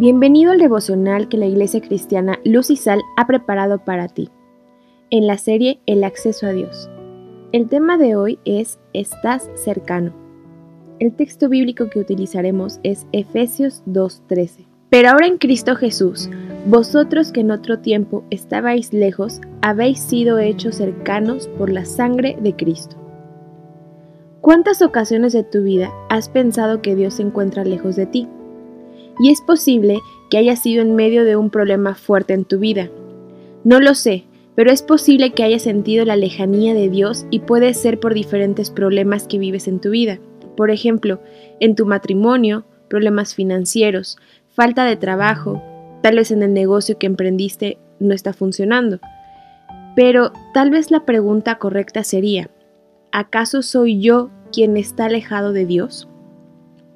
Bienvenido al devocional que la Iglesia Cristiana Luz y Sal ha preparado para ti. En la serie El acceso a Dios. El tema de hoy es Estás cercano. El texto bíblico que utilizaremos es Efesios 2.13. Pero ahora en Cristo Jesús, vosotros que en otro tiempo estabais lejos, habéis sido hechos cercanos por la sangre de Cristo. ¿Cuántas ocasiones de tu vida has pensado que Dios se encuentra lejos de ti? Y es posible que haya sido en medio de un problema fuerte en tu vida. No lo sé, pero es posible que hayas sentido la lejanía de Dios y puede ser por diferentes problemas que vives en tu vida. Por ejemplo, en tu matrimonio, problemas financieros, falta de trabajo, tal vez en el negocio que emprendiste no está funcionando. Pero tal vez la pregunta correcta sería, ¿acaso soy yo quien está alejado de Dios?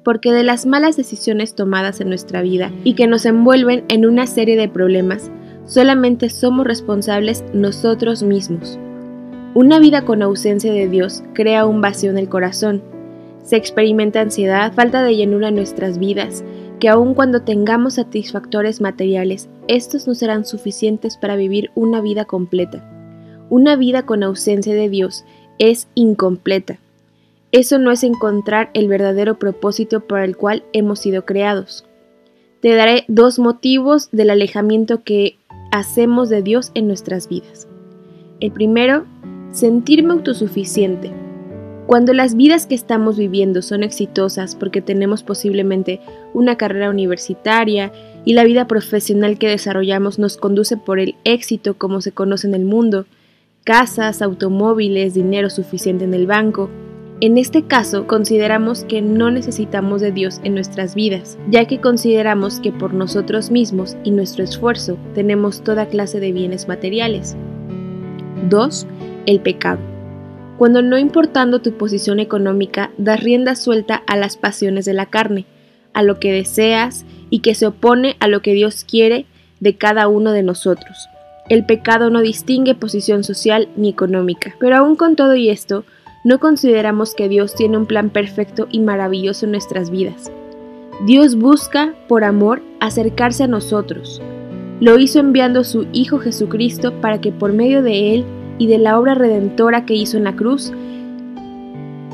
Porque de las malas decisiones tomadas en nuestra vida y que nos envuelven en una serie de problemas, solamente somos responsables nosotros mismos. Una vida con ausencia de Dios crea un vacío en el corazón. Se experimenta ansiedad, falta de llenura en nuestras vidas, que aun cuando tengamos satisfactores materiales, estos no serán suficientes para vivir una vida completa. Una vida con ausencia de Dios es incompleta. Eso no es encontrar el verdadero propósito para el cual hemos sido creados. Te daré dos motivos del alejamiento que hacemos de Dios en nuestras vidas. El primero, sentirme autosuficiente. Cuando las vidas que estamos viviendo son exitosas porque tenemos posiblemente una carrera universitaria y la vida profesional que desarrollamos nos conduce por el éxito como se conoce en el mundo, casas, automóviles, dinero suficiente en el banco, en este caso, consideramos que no necesitamos de Dios en nuestras vidas, ya que consideramos que por nosotros mismos y nuestro esfuerzo tenemos toda clase de bienes materiales. 2. El pecado. Cuando no importando tu posición económica, das rienda suelta a las pasiones de la carne, a lo que deseas y que se opone a lo que Dios quiere de cada uno de nosotros. El pecado no distingue posición social ni económica, pero aún con todo y esto, no consideramos que Dios tiene un plan perfecto y maravilloso en nuestras vidas. Dios busca, por amor, acercarse a nosotros. Lo hizo enviando su Hijo Jesucristo para que por medio de Él y de la obra redentora que hizo en la cruz,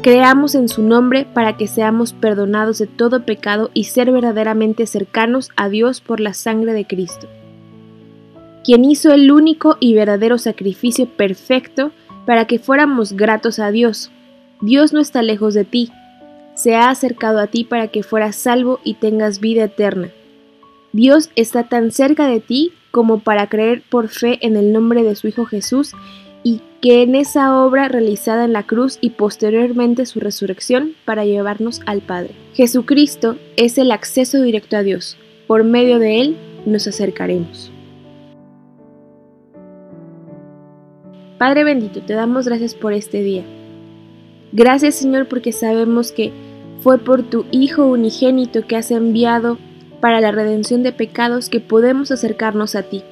creamos en su nombre para que seamos perdonados de todo pecado y ser verdaderamente cercanos a Dios por la sangre de Cristo, quien hizo el único y verdadero sacrificio perfecto para que fuéramos gratos a Dios. Dios no está lejos de ti, se ha acercado a ti para que fueras salvo y tengas vida eterna. Dios está tan cerca de ti como para creer por fe en el nombre de su Hijo Jesús y que en esa obra realizada en la cruz y posteriormente su resurrección para llevarnos al Padre. Jesucristo es el acceso directo a Dios. Por medio de Él nos acercaremos. Padre bendito, te damos gracias por este día. Gracias Señor porque sabemos que fue por tu Hijo unigénito que has enviado para la redención de pecados que podemos acercarnos a ti.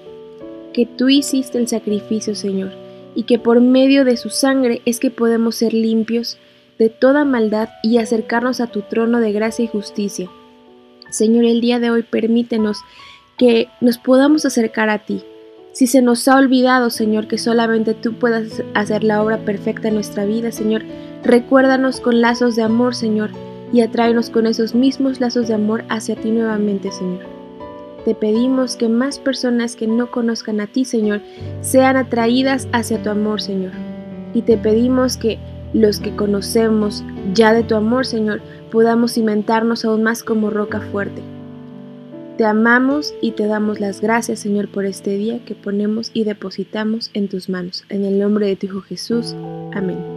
Que tú hiciste el sacrificio Señor y que por medio de su sangre es que podemos ser limpios de toda maldad y acercarnos a tu trono de gracia y justicia. Señor, el día de hoy permítenos que nos podamos acercar a ti, si se nos ha olvidado, Señor, que solamente tú puedas hacer la obra perfecta en nuestra vida, Señor, recuérdanos con lazos de amor, Señor, y atráenos con esos mismos lazos de amor hacia ti nuevamente, Señor. Te pedimos que más personas que no conozcan a ti, Señor, sean atraídas hacia tu amor, Señor. Y te pedimos que los que conocemos ya de tu amor, Señor, podamos cimentarnos aún más como roca fuerte. Te amamos y te damos las gracias, Señor, por este día que ponemos y depositamos en tus manos. En el nombre de tu Hijo Jesús. Amén.